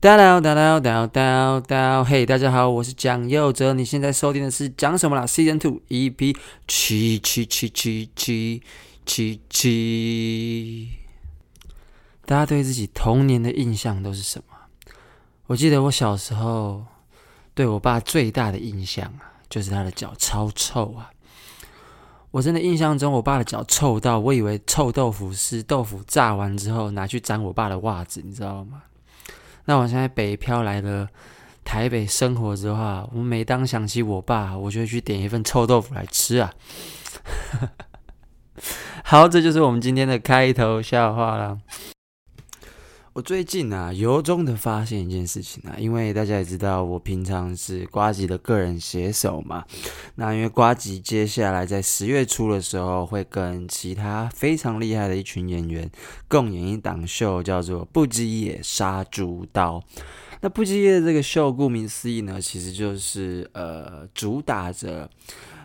哒啦哒啦哒哒哒，嘿，大家好，我是蒋佑哲，你现在收听的是讲什么啦？Season Two EP 七七七七七七七。大家对自己童年的印象都是什么？我记得我小时候对我爸最大的印象啊，就是他的脚超臭啊！我真的印象中，我爸的脚臭到我以为臭豆腐是豆腐炸完之后拿去沾我爸的袜子，你知道吗？那我现在北漂来了台北生活之后，我每当想起我爸，我就会去点一份臭豆腐来吃啊。好，这就是我们今天的开头笑话了。我最近啊，由衷的发现一件事情啊，因为大家也知道，我平常是瓜吉的个人写手嘛。那因为瓜吉接下来在十月初的时候，会跟其他非常厉害的一群演员共演一档秀，叫做《不羁夜杀猪刀》。那《不羁夜》这个秀，顾名思义呢，其实就是呃，主打着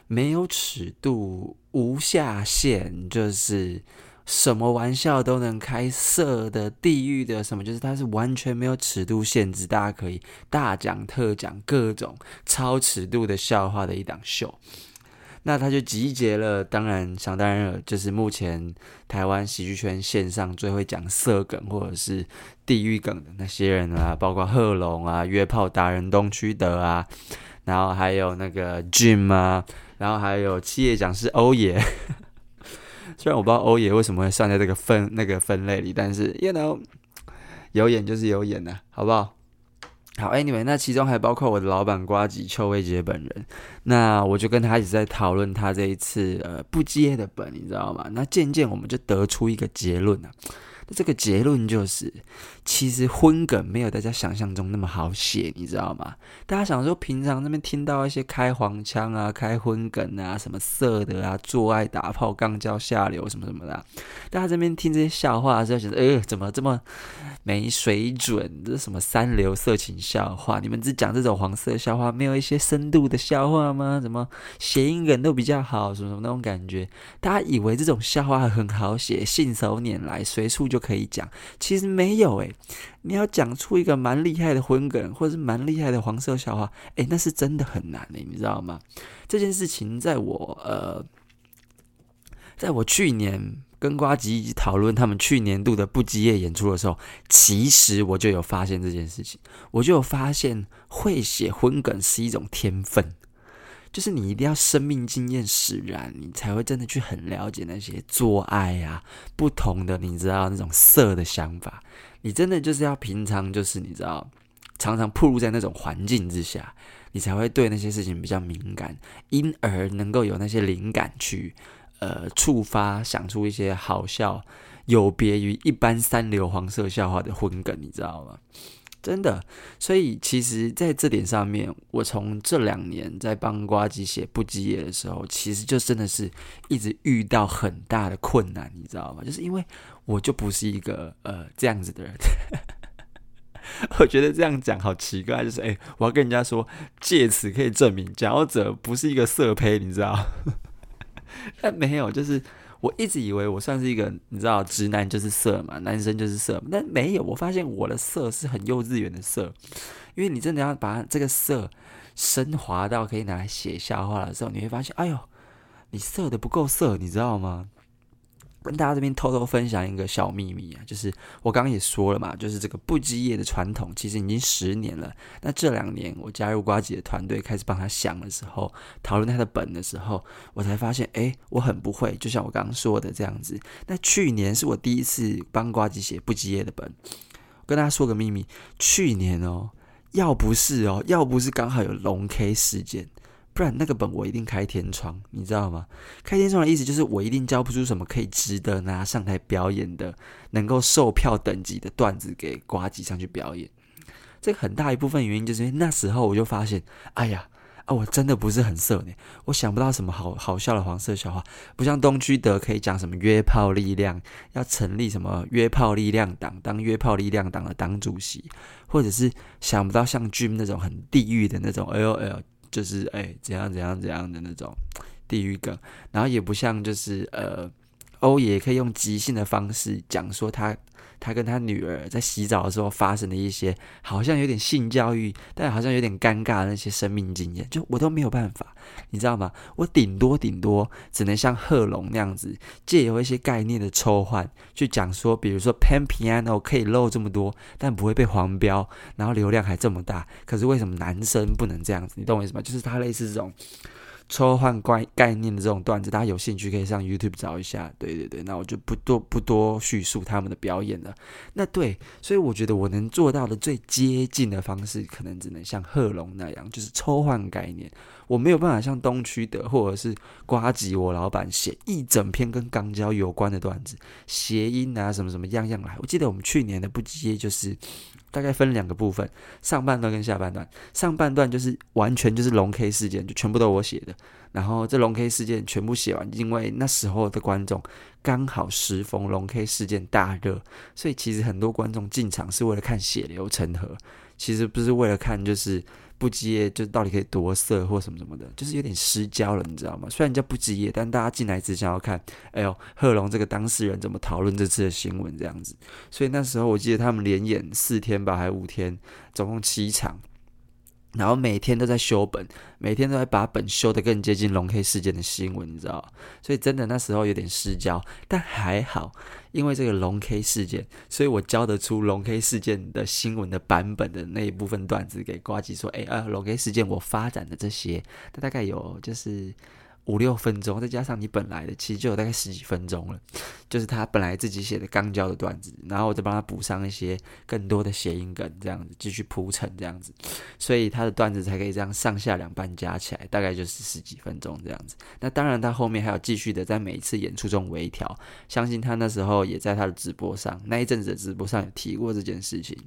没有尺度、无下限，就是。什么玩笑都能开，色的、地狱的，什么就是它是完全没有尺度限制，大家可以大讲特讲各种超尺度的笑话的一档秀。那他就集结了，当然想当然了，就是目前台湾喜剧圈线上最会讲色梗或者是地狱梗的那些人啊，包括贺龙啊、约炮达人东区德啊，然后还有那个 Jim 啊，然后还有企业讲师欧爷。虽然我不知道欧爷为什么会算在这个分那个分类里，但是 you know 有眼就是有眼的，好不好？好，Anyway，那其中还包括我的老板瓜吉邱威杰本人，那我就跟他一直在讨论他这一次呃不接的本，你知道吗？那渐渐我们就得出一个结论啊。这个结论就是，其实荤梗没有大家想象中那么好写，你知道吗？大家想说，平常那边听到一些开黄腔啊、开荤梗啊、什么色的啊、做爱打炮、肛交下流什么什么的，大家这边听这些笑话的时候，觉得，呃，怎么这么没水准？这是什么三流色情笑话？你们只讲这种黄色笑话，没有一些深度的笑话吗？怎么谐音梗都比较好？什么什么那种感觉？大家以为这种笑话很好写，信手拈来，随处。就可以讲，其实没有诶，你要讲出一个蛮厉害的荤梗，或者是蛮厉害的黄色笑话，诶，那是真的很难诶，你知道吗？这件事情在我呃，在我去年跟瓜吉一起讨论他们去年度的不羁夜演出的时候，其实我就有发现这件事情，我就有发现会写荤梗是一种天分。就是你一定要生命经验使然，你才会真的去很了解那些做爱啊，不同的你知道那种色的想法。你真的就是要平常就是你知道，常常暴露在那种环境之下，你才会对那些事情比较敏感，因而能够有那些灵感去呃触发，想出一些好笑、有别于一般三流黄色笑话的荤梗，你知道吗？真的，所以其实在这点上面，我从这两年在帮瓜吉写不羁夜的时候，其实就真的是一直遇到很大的困难，你知道吗？就是因为我就不是一个呃这样子的人，我觉得这样讲好奇怪，就是诶，我要跟人家说，借此可以证明讲者不是一个色胚，你知道？但 没有，就是。我一直以为我算是一个，你知道，直男就是色嘛，男生就是色，但没有。我发现我的色是很幼稚园的色，因为你真的要把这个色升华到可以拿来写笑话的时候，你会发现，哎呦，你色的不够色，你知道吗？跟大家这边偷偷分享一个小秘密啊，就是我刚刚也说了嘛，就是这个不羁夜的传统其实已经十年了。那这两年我加入呱吉的团队，开始帮他想的时候，讨论他的本的时候，我才发现，哎，我很不会，就像我刚刚说的这样子。那去年是我第一次帮呱吉写不羁夜的本，跟大家说个秘密，去年哦，要不是哦，要不是刚好有龙 K 事件。不然那个本我一定开天窗，你知道吗？开天窗的意思就是我一定交不出什么可以值得拿上台表演的、能够售票等级的段子给呱吉上去表演。这个很大一部分原因就是因为那时候我就发现，哎呀啊，我真的不是很色呢，我想不到什么好好笑的黄色笑话，不像东区德可以讲什么约炮力量，要成立什么约炮力量党，当约炮力量党的党主席，或者是想不到像 Jim 那种很地狱的那种 LOL。就是哎，怎样怎样怎样的那种地狱梗，然后也不像就是呃欧爷可以用即兴的方式讲说他。他跟他女儿在洗澡的时候发生的一些好像有点性教育，但好像有点尴尬的那些生命经验，就我都没有办法，你知道吗？我顶多顶多只能像贺龙那样子，借由一些概念的抽换去讲说，比如说 pan piano 可以露这么多，但不会被黄标，然后流量还这么大，可是为什么男生不能这样子？你懂我意思吗？就是他类似这种。抽换概概念的这种段子，大家有兴趣可以上 YouTube 找一下。对对对，那我就不多不多叙述他们的表演了。那对，所以我觉得我能做到的最接近的方式，可能只能像贺龙那样，就是抽换概念。我没有办法像东区的或者是瓜吉我老板写一整篇跟肛交有关的段子，谐音啊什么什么样样来。我记得我们去年的不羁夜就是。大概分两个部分，上半段跟下半段。上半段就是完全就是龙 K 事件，就全部都我写的。然后这龙 K 事件全部写完，因为那时候的观众刚好时逢龙 K 事件大热，所以其实很多观众进场是为了看血流成河，其实不是为了看就是。不羁夜就到底可以夺色或什么什么的，就是有点失焦了，你知道吗？虽然叫不接业，但大家进来只想要看，哎呦，贺龙这个当事人怎么讨论这次的新闻这样子。所以那时候我记得他们连演四天吧，还五天，总共七场。然后每天都在修本，每天都在把本修得更接近龙 K 事件的新闻，你知道？所以真的那时候有点失焦，但还好，因为这个龙 K 事件，所以我教得出龙 K 事件的新闻的版本的那一部分段子给呱吉说，哎啊，龙 K 事件我发展的这些，它大概有就是。五六分钟，再加上你本来的，其实就有大概十几分钟了。就是他本来自己写的刚交的段子，然后我再帮他补上一些更多的谐音梗，这样子继续铺陈这样子，所以他的段子才可以这样上下两半加起来，大概就是十几分钟这样子。那当然，他后面还有继续的在每一次演出中微调。相信他那时候也在他的直播上，那一阵子的直播上有提过这件事情。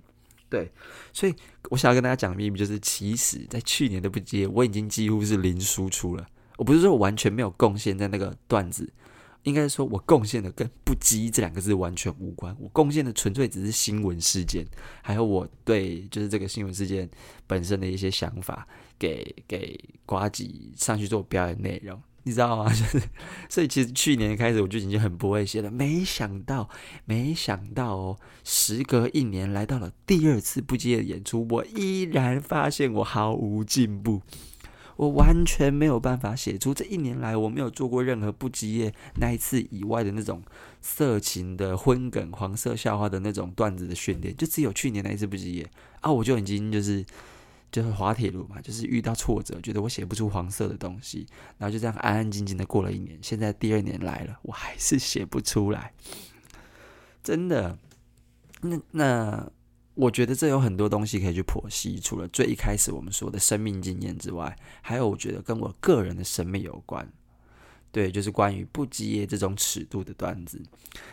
对，所以我想要跟大家讲的秘密就是，其实在去年的不接，我已经几乎是零输出了。我不是说完全没有贡献在那个段子，应该说我贡献的跟“不羁”这两个字完全无关。我贡献的纯粹只是新闻事件，还有我对就是这个新闻事件本身的一些想法，给给呱吉上去做表演内容，你知道吗？就是所以其实去年开始我就已经很不会写了，没想到，没想到哦，时隔一年来到了第二次不羁的演出，我依然发现我毫无进步。我完全没有办法写出这一年来我没有做过任何不羁业那一次以外的那种色情的荤梗、黄色笑话的那种段子的训练，就只有去年那一次不羁业啊，我就已经就是就是滑铁卢嘛，就是遇到挫折，觉得我写不出黄色的东西，然后就这样安安静静的过了一年。现在第二年来了，我还是写不出来，真的。那那。我觉得这有很多东西可以去剖析，除了最一开始我们说的生命经验之外，还有我觉得跟我个人的审美有关。对，就是关于不羁夜这种尺度的段子。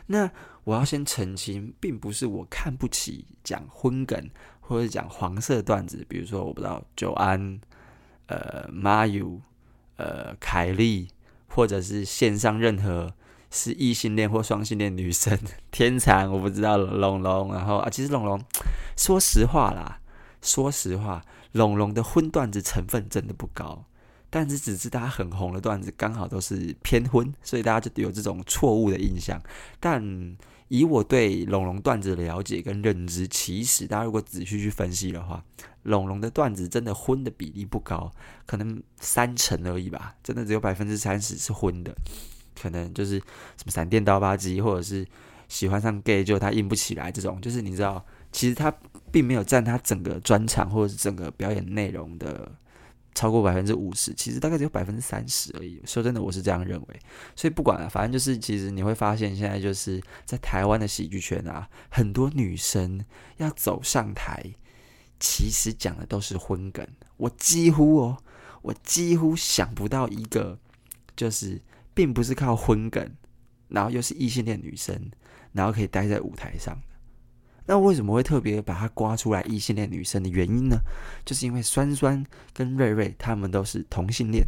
那我要先澄清，并不是我看不起讲荤梗或者讲黄色段子，比如说我不知道九安、呃 Mayu、呃凯莉，或者是线上任何。是异性恋或双性恋女生，天蚕我不知道龙龙，然后啊，其实龙龙，说实话啦，说实话，龙龙的荤段子成分真的不高，但是只是他很红的段子刚好都是偏荤，所以大家就有这种错误的印象。但以我对龙龙段子的了解跟认知，其实大家如果仔细去分析的话，龙龙的段子真的荤的比例不高，可能三成而已吧，真的只有百分之三十是荤的。可能就是什么闪电刀疤机，或者是喜欢上 gay 就他硬不起来这种，就是你知道，其实他并没有占他整个专场或者是整个表演内容的超过百分之五十，其实大概只有百分之三十而已。说真的，我是这样认为。所以不管了，反正就是，其实你会发现，现在就是在台湾的喜剧圈啊，很多女生要走上台，其实讲的都是荤梗。我几乎哦，我几乎想不到一个就是。并不是靠荤梗，然后又是异性恋女生，然后可以待在舞台上。那为什么会特别把它刮出来异性恋女生的原因呢？就是因为酸酸跟瑞瑞他们都是同性恋，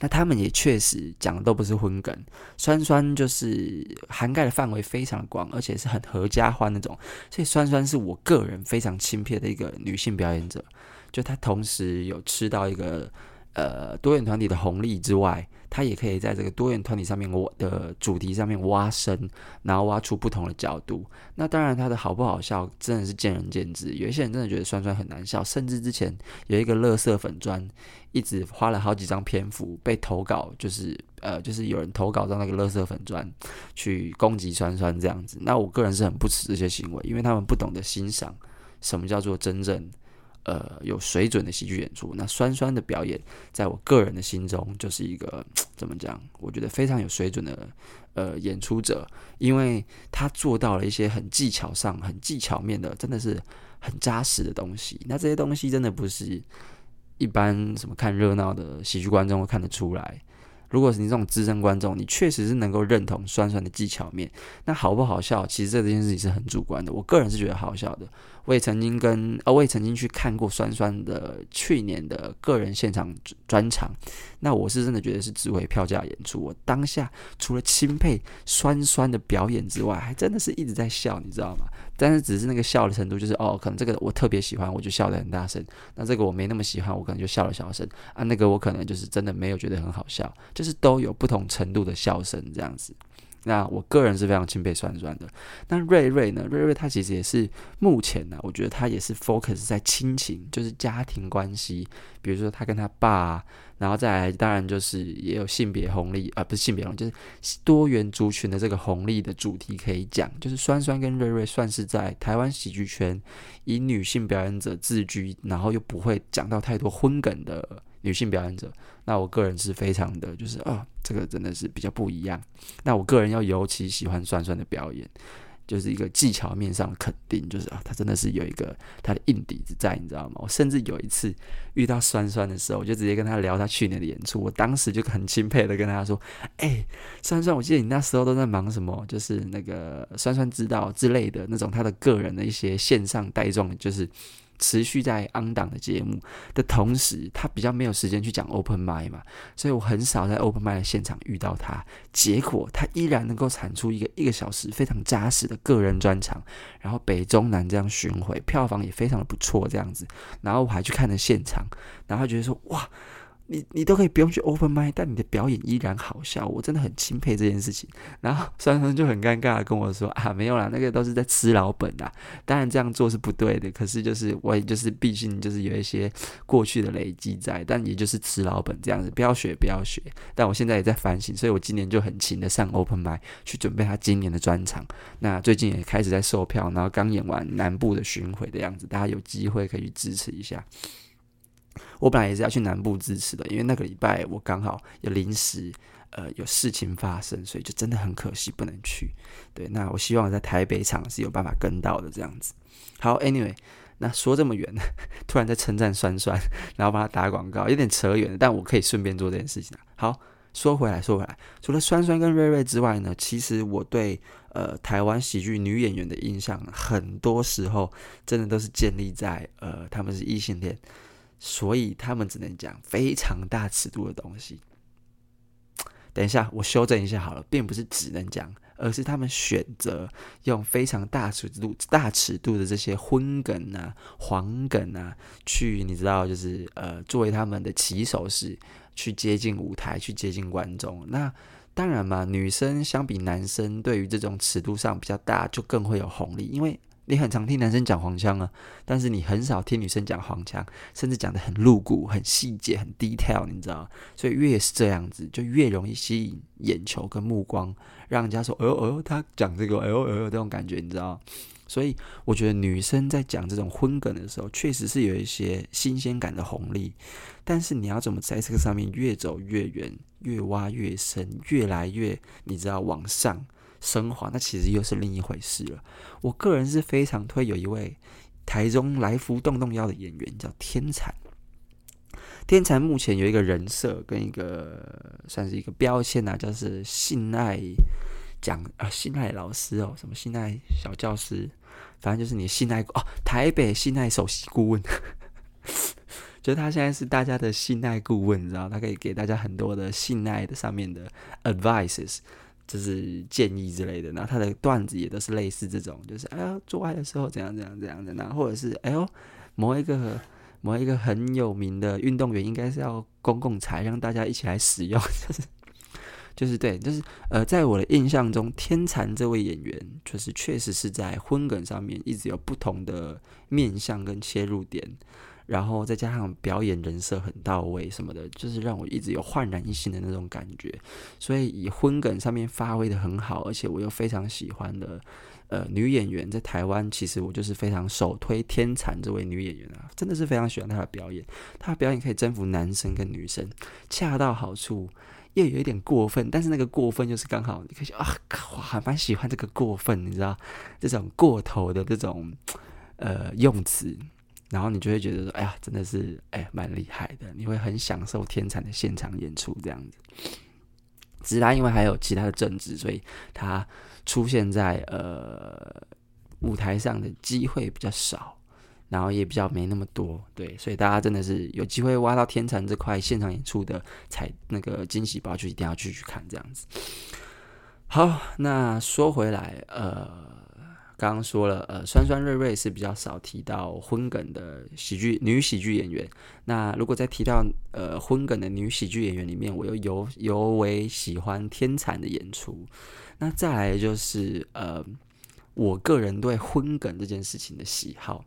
那他们也确实讲的都不是荤梗。酸酸就是涵盖的范围非常广，而且是很合家欢那种。所以酸酸是我个人非常钦佩的一个女性表演者，就她同时有吃到一个。呃多元团体的红利之外，他也可以在这个多元团体上面挖的主题上面挖深，然后挖出不同的角度。那当然，他的好不好笑真的是见仁见智。有一些人真的觉得酸酸很难笑，甚至之前有一个乐色粉专，一直花了好几张篇幅被投稿，就是呃，就是有人投稿到那个乐色粉专去攻击酸酸这样子。那我个人是很不耻这些行为，因为他们不懂得欣赏什么叫做真正。呃，有水准的喜剧演出，那酸酸的表演，在我个人的心中就是一个 怎么讲？我觉得非常有水准的呃演出者，因为他做到了一些很技巧上、很技巧面的，真的是很扎实的东西。那这些东西真的不是一般什么看热闹的喜剧观众会看得出来。如果是你这种资深观众，你确实是能够认同酸酸的技巧面，那好不好笑？其实这件事情是很主观的。我个人是觉得好笑的。我也曾经跟呃，我也曾经去看过酸酸的去年的个人现场专场，那我是真的觉得是值回票价演出。我当下除了钦佩酸酸的表演之外，还真的是一直在笑，你知道吗？但是只是那个笑的程度，就是哦，可能这个我特别喜欢，我就笑得很大声；那这个我没那么喜欢，我可能就笑了小声啊。那个我可能就是真的没有觉得很好笑，就是都有不同程度的笑声这样子。那我个人是非常钦佩酸酸的。那瑞瑞呢？瑞瑞他其实也是目前呢，我觉得他也是 focus 在亲情，就是家庭关系。比如说他跟他爸，然后再来，当然就是也有性别红利啊，不是性别红利，就是多元族群的这个红利的主题可以讲。就是酸酸跟瑞瑞算是在台湾喜剧圈以女性表演者自居，然后又不会讲到太多荤梗的。女性表演者，那我个人是非常的，就是啊、这个真的是比较不一样。那我个人要尤其喜欢酸酸的表演，就是一个技巧面上的肯定，就是啊，他真的是有一个他的硬底子在，你知道吗？我甚至有一次遇到酸酸的时候，我就直接跟他聊他去年的演出，我当时就很钦佩的跟他说：“哎、酸酸，我记得你那时候都在忙什么？就是那个酸酸知道之类的那种他的个人的一些线上带状，就是。”持续在 on 档的节目的同时，他比较没有时间去讲 open mic 嘛，所以我很少在 open mic 的现场遇到他。结果他依然能够产出一个一个小时非常扎实的个人专场，然后北中南这样巡回，票房也非常的不错这样子。然后我还去看了现场，然后他觉得说哇。你你都可以不用去 open mic，但你的表演依然好笑，我真的很钦佩这件事情。然后酸酸就很尴尬的跟我说啊，没有啦，那个都是在吃老本啦。当然这样做是不对的，可是就是我也就是毕竟就是有一些过去的累积在，但也就是吃老本这样子，不要学不要学。但我现在也在反省，所以我今年就很勤的上 open mic 去准备他今年的专场。那最近也开始在售票，然后刚演完南部的巡回的样子，大家有机会可以去支持一下。我本来也是要去南部支持的，因为那个礼拜我刚好有临时呃有事情发生，所以就真的很可惜不能去。对，那我希望我在台北场是有办法跟到的这样子。好，Anyway，那说这么远，突然在称赞酸酸，然后帮他打广告，有点扯远了，但我可以顺便做这件事情。好，说回来，说回来，除了酸酸跟瑞瑞之外呢，其实我对呃台湾喜剧女演员的印象，很多时候真的都是建立在呃他们是异性恋。所以他们只能讲非常大尺度的东西。等一下，我修正一下好了，并不是只能讲，而是他们选择用非常大尺度、大尺度的这些荤梗啊、黄梗啊，去你知道，就是呃，作为他们的起手式，去接近舞台，去接近观众。那当然嘛，女生相比男生，对于这种尺度上比较大，就更会有红利，因为。你很常听男生讲黄腔啊，但是你很少听女生讲黄腔，甚至讲得很露骨、很细节、很 detail，你知道？所以越是这样子，就越容易吸引眼球跟目光，让人家说：“哎呦哎呦，他讲这个，哎呦哎呦，这种感觉，你知道？”所以我觉得女生在讲这种荤梗的时候，确实是有一些新鲜感的红利。但是你要怎么在这个上面越走越远、越挖越深、越来越你知道往上？升华，那其实又是另一回事了。我个人是非常推有一位台中来福动动腰的演员叫天才。天才目前有一个人设跟一个算是一个标签啊，就是信赖讲啊，信赖老师哦，什么信赖小教师，反正就是你信赖哦，台北信赖首席顾问，就是他现在是大家的信赖顾问，你知道，他可以给大家很多的信赖的上面的 advices。就是建议之类的，然后他的段子也都是类似这种，就是哎呀做爱的时候怎样怎样怎样的，然后或者是哎呦某一个某一个很有名的运动员，应该是要公共财让大家一起来使用，就是就是对，就是呃，在我的印象中，天蚕这位演员，就是确实是在荤梗上面一直有不同的面向跟切入点。然后再加上表演人设很到位什么的，就是让我一直有焕然一新的那种感觉。所以以荤梗上面发挥得很好，而且我又非常喜欢的呃女演员，在台湾其实我就是非常首推天蚕这位女演员啊，真的是非常喜欢她的表演。她的表演可以征服男生跟女生，恰到好处，又有一点过分，但是那个过分就是刚好，你可以啊，我还蛮喜欢这个过分，你知道这种过头的这种呃用词。然后你就会觉得说，哎呀，真的是哎，蛮厉害的。你会很享受天蚕的现场演出这样子。只是他因为还有其他的政治，所以他出现在呃舞台上的机会比较少，然后也比较没那么多。对，所以大家真的是有机会挖到天蚕这块现场演出的彩那个惊喜包，就一定要去去看这样子。好，那说回来，呃。刚刚说了，呃，酸酸瑞瑞是比较少提到荤梗的喜剧女喜剧演员。那如果再提到呃荤梗的女喜剧演员里面，我又尤尤为喜欢天蚕的演出。那再来就是呃，我个人对荤梗这件事情的喜好，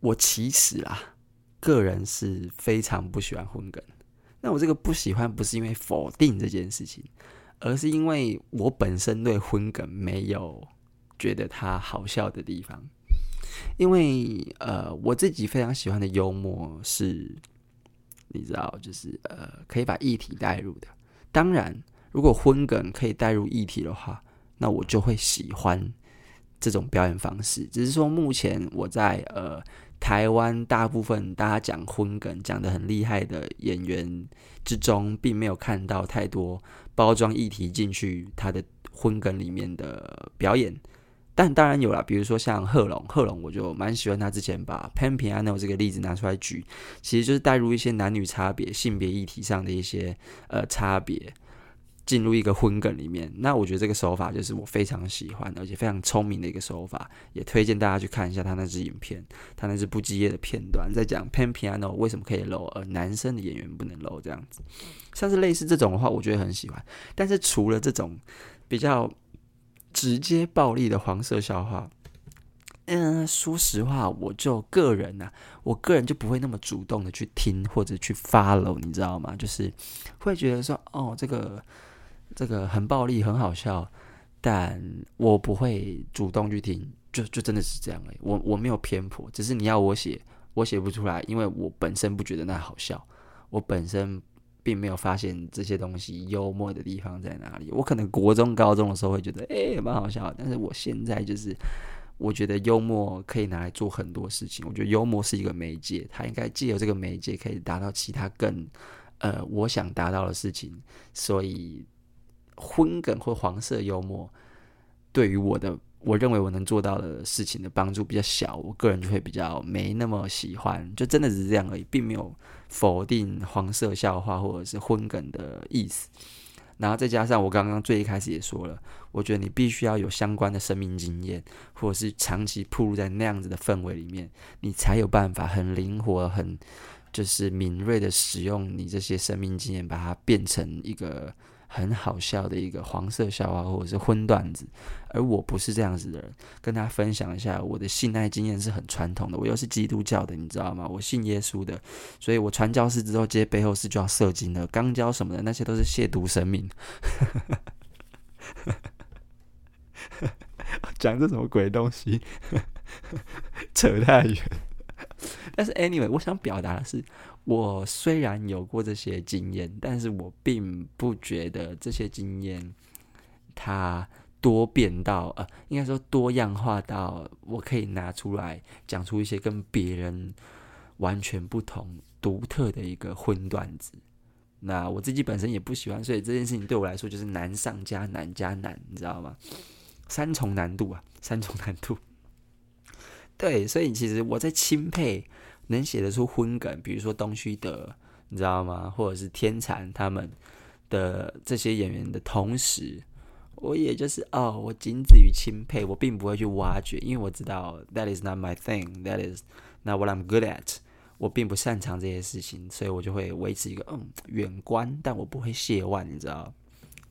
我其实啊，个人是非常不喜欢荤梗。那我这个不喜欢不是因为否定这件事情，而是因为我本身对荤梗没有。觉得他好笑的地方，因为呃，我自己非常喜欢的幽默是，你知道，就是呃，可以把议题带入的。当然，如果荤梗可以带入议题的话，那我就会喜欢这种表演方式。只是说，目前我在呃台湾大部分大家讲荤梗讲得很厉害的演员之中，并没有看到太多包装议题进去他的荤梗里面的表演。但当然有啦，比如说像贺龙，贺龙我就蛮喜欢他之前把 Pan Piano 这个例子拿出来举，其实就是带入一些男女差别、性别议题上的一些呃差别，进入一个荤梗里面。那我觉得这个手法就是我非常喜欢，而且非常聪明的一个手法，也推荐大家去看一下他那支影片，他那支不羁夜的片段，在讲 Pan Piano 为什么可以露，而男生的演员不能露这样子。像是类似这种的话，我觉得很喜欢。但是除了这种比较。直接暴力的黄色笑话，嗯，说实话，我就个人呐、啊，我个人就不会那么主动的去听或者去 follow，你知道吗？就是会觉得说，哦，这个这个很暴力，很好笑，但我不会主动去听，就就真的是这样而已。我我没有偏颇，只是你要我写，我写不出来，因为我本身不觉得那好笑，我本身。并没有发现这些东西幽默的地方在哪里。我可能国中、高中的时候会觉得，诶，蛮好笑。但是我现在就是，我觉得幽默可以拿来做很多事情。我觉得幽默是一个媒介，它应该借由这个媒介可以达到其他更，呃，我想达到的事情。所以，荤梗或黄色幽默对于我的。我认为我能做到的事情的帮助比较小，我个人就会比较没那么喜欢，就真的只是这样而已，并没有否定黄色笑话或者是昏梗的意思。然后再加上我刚刚最一开始也说了，我觉得你必须要有相关的生命经验，或者是长期铺露在那样子的氛围里面，你才有办法很灵活、很就是敏锐的使用你这些生命经验，把它变成一个。很好笑的一个黄色笑话，或者是荤段子，而我不是这样子的人。跟大家分享一下，我的信爱经验是很传统的，我又是基督教的，你知道吗？我信耶稣的，所以我传教士之后接背后是就要射精的，肛交什么的那些都是亵渎神明。讲这什么鬼东西？扯太远。但是 anyway，我想表达的是。我虽然有过这些经验，但是我并不觉得这些经验它多变到呃，应该说多样化到我可以拿出来讲出一些跟别人完全不同、独特的一个荤段子。那我自己本身也不喜欢，所以这件事情对我来说就是难上加难加难，你知道吗？三重难度啊，三重难度。对，所以其实我在钦佩。能写得出荤梗，比如说东区德，你知道吗？或者是天蚕他们的这些演员的同时，我也就是哦，我仅止于钦佩，我并不会去挖掘，因为我知道 that is not my thing，that is not what I'm good at，我并不擅长这些事情，所以我就会维持一个嗯远观，但我不会亵玩，你知道，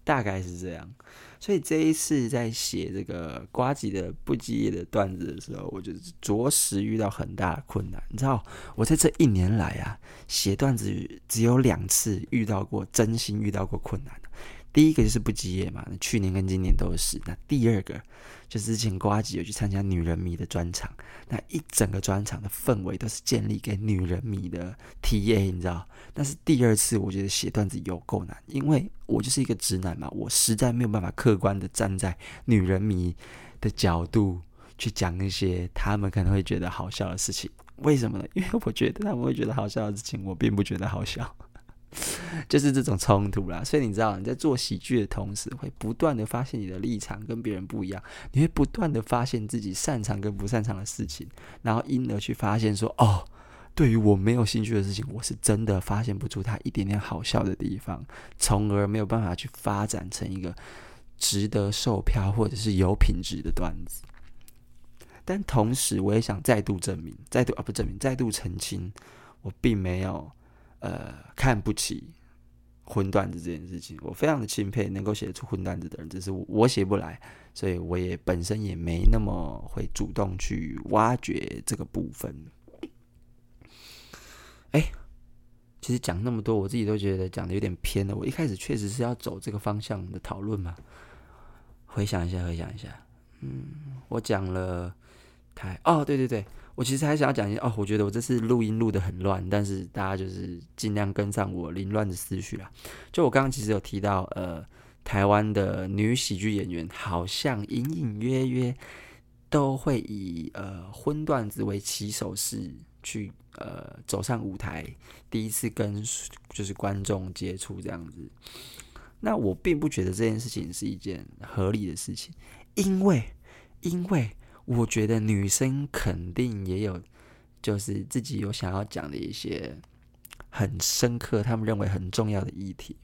大概是这样。所以这一次在写这个瓜吉的不羁夜的段子的时候，我就着实遇到很大的困难。你知道，我在这一年来啊，写段子只有两次遇到过真心遇到过困难。第一个就是不羁夜嘛，去年跟今年都是。那第二个就是之前瓜吉有去参加女人迷的专场，那一整个专场的氛围都是建立给女人迷的 TA，你知道？但是第二次我觉得写段子有够难，因为我就是一个直男嘛，我实在没有办法客观的站在女人迷的角度去讲一些他们可能会觉得好笑的事情。为什么呢？因为我觉得他们会觉得好笑的事情，我并不觉得好笑。就是这种冲突啦，所以你知道你在做喜剧的同时，会不断的发现你的立场跟别人不一样，你会不断的发现自己擅长跟不擅长的事情，然后因而去发现说，哦，对于我没有兴趣的事情，我是真的发现不出它一点点好笑的地方，从而没有办法去发展成一个值得售票或者是有品质的段子。但同时，我也想再度证明，再度啊不证明，再度澄清，我并没有。呃，看不起荤段子这件事情，我非常的钦佩能够写出荤段子的人，只是我写不来，所以我也本身也没那么会主动去挖掘这个部分。哎、其实讲那么多，我自己都觉得讲的有点偏了。我一开始确实是要走这个方向的讨论嘛。回想一下，回想一下，嗯，我讲了台，哦，对对对。我其实还想要讲一下哦，我觉得我这次录音录得很乱，但是大家就是尽量跟上我凌乱的思绪啦。就我刚刚其实有提到，呃，台湾的女喜剧演员好像隐隐约约都会以呃荤段子为起手式去呃走上舞台，第一次跟就是观众接触这样子。那我并不觉得这件事情是一件合理的事情，因为因为。我觉得女生肯定也有，就是自己有想要讲的一些很深刻，他们认为很重要的议题。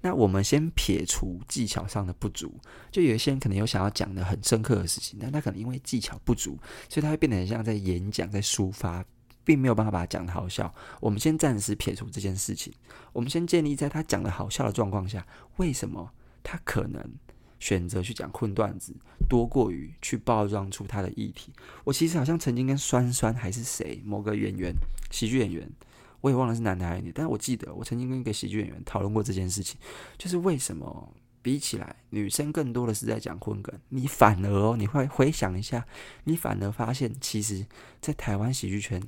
那我们先撇除技巧上的不足，就有一些人可能有想要讲的很深刻的事情，但他可能因为技巧不足，所以他会变得很像在演讲、在抒发，并没有办法把它讲得好笑。我们先暂时撇除这件事情，我们先建立在他讲的好笑的状况下，为什么他可能？选择去讲荤段子，多过于去包装出他的议题。我其实好像曾经跟酸酸还是谁某个演员，喜剧演员，我也忘了是男的还是女，但是我记得我曾经跟一个喜剧演员讨论过这件事情，就是为什么比起来女生更多的是在讲荤梗，你反而哦，你会回想一下，你反而发现，其实，在台湾喜剧圈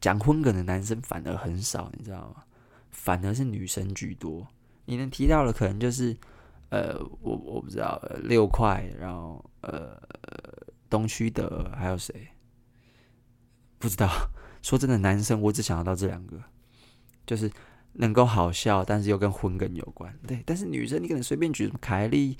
讲荤梗的男生反而很少，你知道吗？反而是女生居多。你能提到的可能就是。呃，我我不知道，六块，然后呃，东区的还有谁？不知道。说真的，男生我只想得到这两个，就是能够好笑，但是又跟荤梗有关。对，但是女生你可能随便举什么凯莉、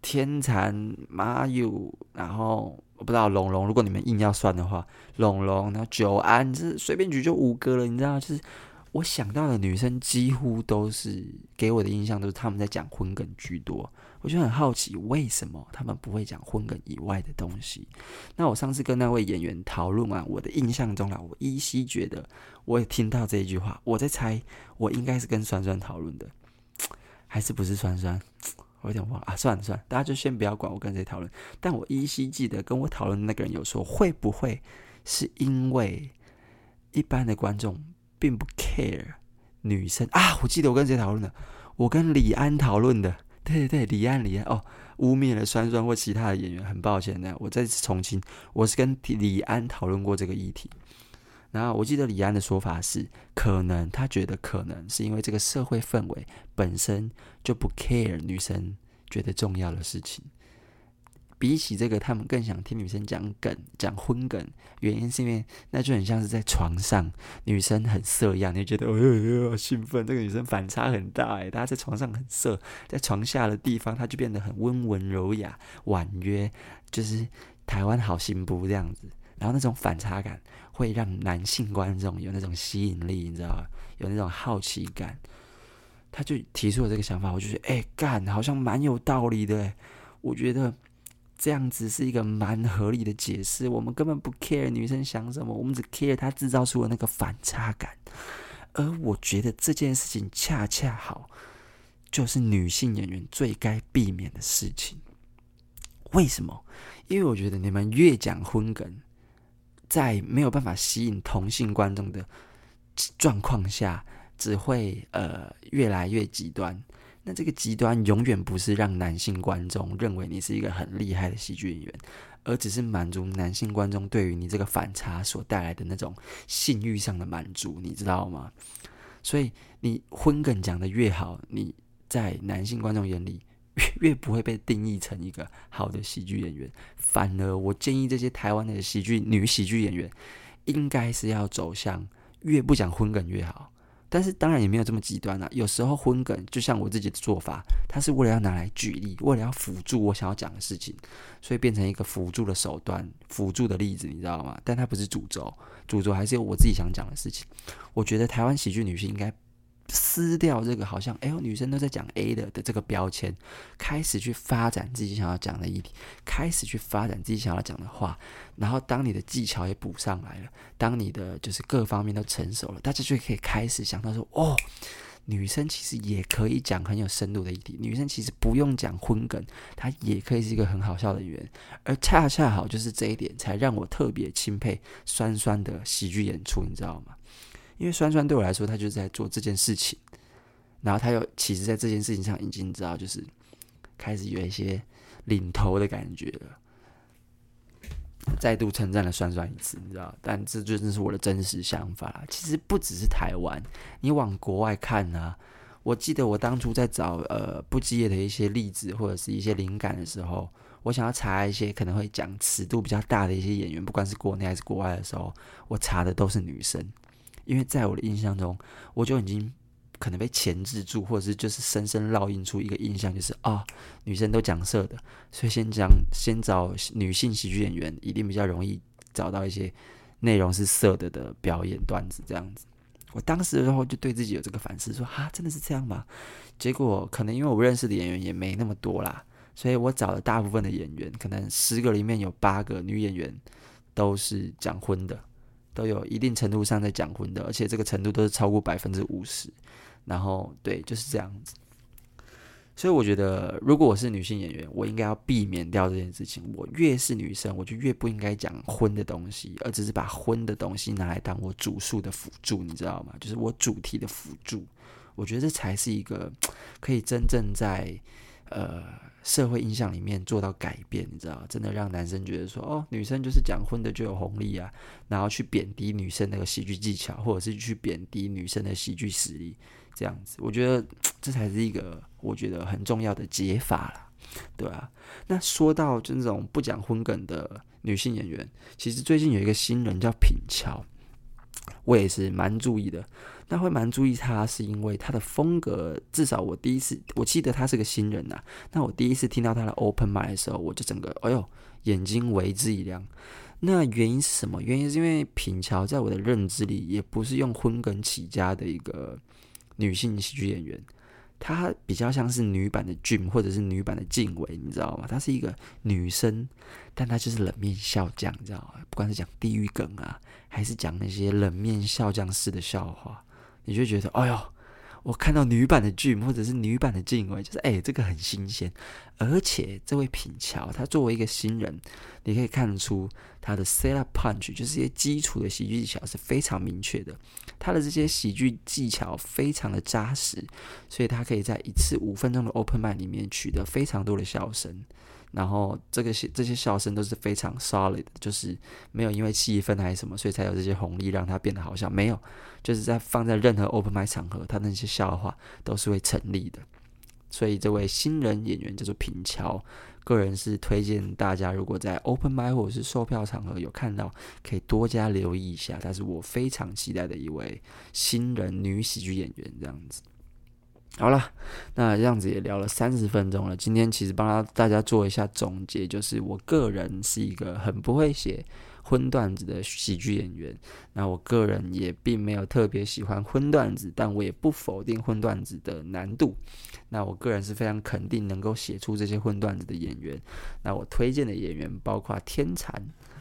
天蚕、马友，然后我不知道龙龙。如果你们硬要算的话，龙龙，然后九安，这随便举就五个了，你知道就是。我想到的女生几乎都是给我的印象都是他们在讲荤梗居多，我就很好奇为什么他们不会讲荤梗以外的东西。那我上次跟那位演员讨论完，我的印象中啊，我依稀觉得我也听到这一句话，我在猜我应该是跟酸酸讨论的，还是不是酸酸？我有点忘了啊，算了算了，大家就先不要管我跟谁讨论。但我依稀记得跟我讨论的那个人有说，会不会是因为一般的观众？并不 care 女生啊！我记得我跟谁讨论的？我跟李安讨论的。对对对，李安李安哦，污蔑了酸酸或其他的演员，很抱歉呢。我再次澄清，我是跟李安讨论过这个议题。然后我记得李安的说法是，可能他觉得可能是因为这个社会氛围本身就不 care 女生觉得重要的事情。比起这个，他们更想听女生讲梗、讲荤梗。原因是因为那就很像是在床上，女生很色一样，你就觉得哦哟哟兴奋。这个女生反差很大诶，她在床上很色，在床下的地方，她就变得很温文柔雅、婉约，就是台湾好媳妇这样子。然后那种反差感会让男性观众有那种吸引力，你知道吧？有那种好奇感。他就提出了这个想法，我就觉得哎干，好像蛮有道理的诶。我觉得。这样子是一个蛮合理的解释。我们根本不 care 女生想什么，我们只 care 她制造出的那个反差感。而我觉得这件事情恰恰好，就是女性演员最该避免的事情。为什么？因为我觉得你们越讲荤梗，在没有办法吸引同性观众的状况下，只会呃越来越极端。那这个极端永远不是让男性观众认为你是一个很厉害的喜剧演员，而只是满足男性观众对于你这个反差所带来的那种性欲上的满足，你知道吗？所以你荤梗讲得越好，你在男性观众眼里越越不会被定义成一个好的喜剧演员。反而，我建议这些台湾的喜剧女喜剧演员，应该是要走向越不讲荤梗越好。但是当然也没有这么极端啦、有时候荤梗就像我自己的做法，它是为了要拿来举例，为了要辅助我想要讲的事情，所以变成一个辅助的手段、辅助的例子，你知道吗？但它不是主轴，主轴还是有我自己想讲的事情。我觉得台湾喜剧女性应该。撕掉这个好像哎呦，女生都在讲 A 的的这个标签，开始去发展自己想要讲的议题，开始去发展自己想要讲的话。然后当你的技巧也补上来了，当你的就是各方面都成熟了，大家就可以开始想到说，哦，女生其实也可以讲很有深度的议题，女生其实不用讲荤梗，她也可以是一个很好笑的演员。而恰恰好就是这一点，才让我特别钦佩酸酸的喜剧演出，你知道吗？因为酸酸对我来说，他就是在做这件事情，然后他又其实在这件事情上已经知道，就是开始有一些领头的感觉了。再度称赞了酸酸一次，你知道？但这就真是我的真实想法。其实不只是台湾，你往国外看呢、啊？我记得我当初在找呃不羁夜的一些例子或者是一些灵感的时候，我想要查一些可能会讲尺度比较大的一些演员，不管是国内还是国外的时候，我查的都是女生。因为在我的印象中，我就已经可能被钳制住，或者是就是深深烙印出一个印象，就是啊、哦，女生都讲色的，所以先讲先找女性喜剧演员，一定比较容易找到一些内容是色的的表演段子这样子。我当时的时候就对自己有这个反思，说哈，真的是这样吗？结果可能因为我认识的演员也没那么多啦，所以我找了大部分的演员，可能十个里面有八个女演员都是讲荤的。都有一定程度上在讲荤的，而且这个程度都是超过百分之五十。然后，对，就是这样子。所以我觉得，如果我是女性演员，我应该要避免掉这件事情。我越是女生，我就越不应该讲荤的东西，而只是把荤的东西拿来当我主述的辅助，你知道吗？就是我主题的辅助。我觉得这才是一个可以真正在呃。社会印象里面做到改变，你知道，真的让男生觉得说，哦，女生就是讲荤的就有红利啊，然后去贬低女生那个喜剧技巧，或者是去贬低女生的喜剧实力，这样子，我觉得这才是一个我觉得很重要的解法啦，对啊。那说到就那种不讲荤梗的女性演员，其实最近有一个新人叫品乔。我也是蛮注意的，那会蛮注意他，是因为他的风格，至少我第一次，我记得他是个新人呐、那我第一次听到他的 open Mind 的时候，我就整个，哎呦，眼睛为之一亮。那原因是什么？原因是因为品乔在我的认知里，也不是用荤梗起家的一个女性喜剧演员。她比较像是女版的 Jim 或者是女版的静伟，你知道吗？她是一个女生，但她就是冷面笑匠，你知道吗？不管是讲地狱梗啊，还是讲那些冷面笑匠式的笑话，你就觉得，哎呦。我看到女版的剧或者是女版的静薇，就是哎、这个很新鲜。而且这位品乔，他作为一个新人，你可以看出他的 set up punch，就是一些基础的喜剧技巧是非常明确的。他的这些喜剧技巧非常的扎实，所以他可以在一次五分钟的 open m i n d 里面取得非常多的笑声。然后这个些这些笑声都是非常 solid，就是没有因为气氛还是什么，所以才有这些红利让它变得好笑。没有，就是在放在任何 open mic 场合，他那些笑话都是会成立的。所以这位新人演员叫做品乔，个人是推荐大家，如果在 open mic 或者是售票场合有看到，可以多加留意一下。他是我非常期待的一位新人女喜剧演员，这样子。好了，那这样子也聊了三十分钟了。今天其实帮大家做一下总结，就是我个人是一个很不会写荤段子的喜剧演员。那我个人也并没有特别喜欢荤段子，但我也不否定荤段子的难度。那我个人是非常肯定能够写出这些荤段子的演员。那我推荐的演员包括天蚕，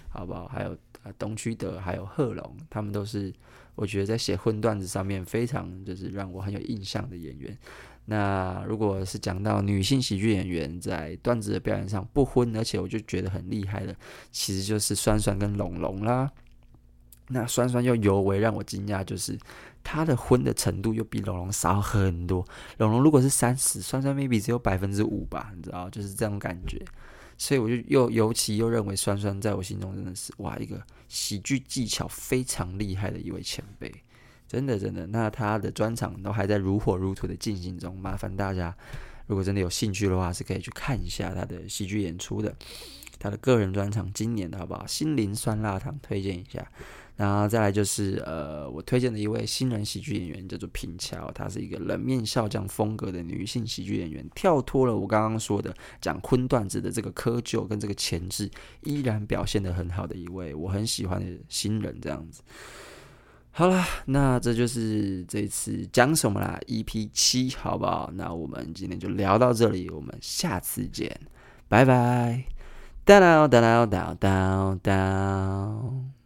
好不好？还有啊，东区德，还有贺龙，他们都是我觉得在写荤段子上面非常就是让我很有印象的演员。那如果是讲到女性喜剧演员在段子的表演上不荤，而且我就觉得很厉害的，其实就是酸酸跟龙龙啦。那酸酸又尤为让我惊讶，就是他的荤的程度又比龙龙少很多。龙龙如果是三十，酸酸 maybe 只有百分之五吧，你知道，就是这种感觉。所以我就又尤其又认为酸酸在我心中真的是哇，一个喜剧技巧非常厉害的一位前辈。真的，真的，那他的专场都还在如火如荼的进行中。麻烦大家，如果真的有兴趣的话，是可以去看一下他的喜剧演出的。他的个人专场，今年的好不好？心灵酸辣汤推荐一下。然后再来就是，呃，我推荐的一位新人喜剧演员叫做平桥，她是一个冷面笑匠风格的女性喜剧演员，跳脱了我刚刚说的讲荤段子的这个窠臼跟这个前置，依然表现得很好的一位，我很喜欢的新人这样子。好啦，那这就是这次讲什么啦？EP 七，好不好？那我们今天就聊到这里，我们下次见，拜拜。哒啦哒啦哒哒哒。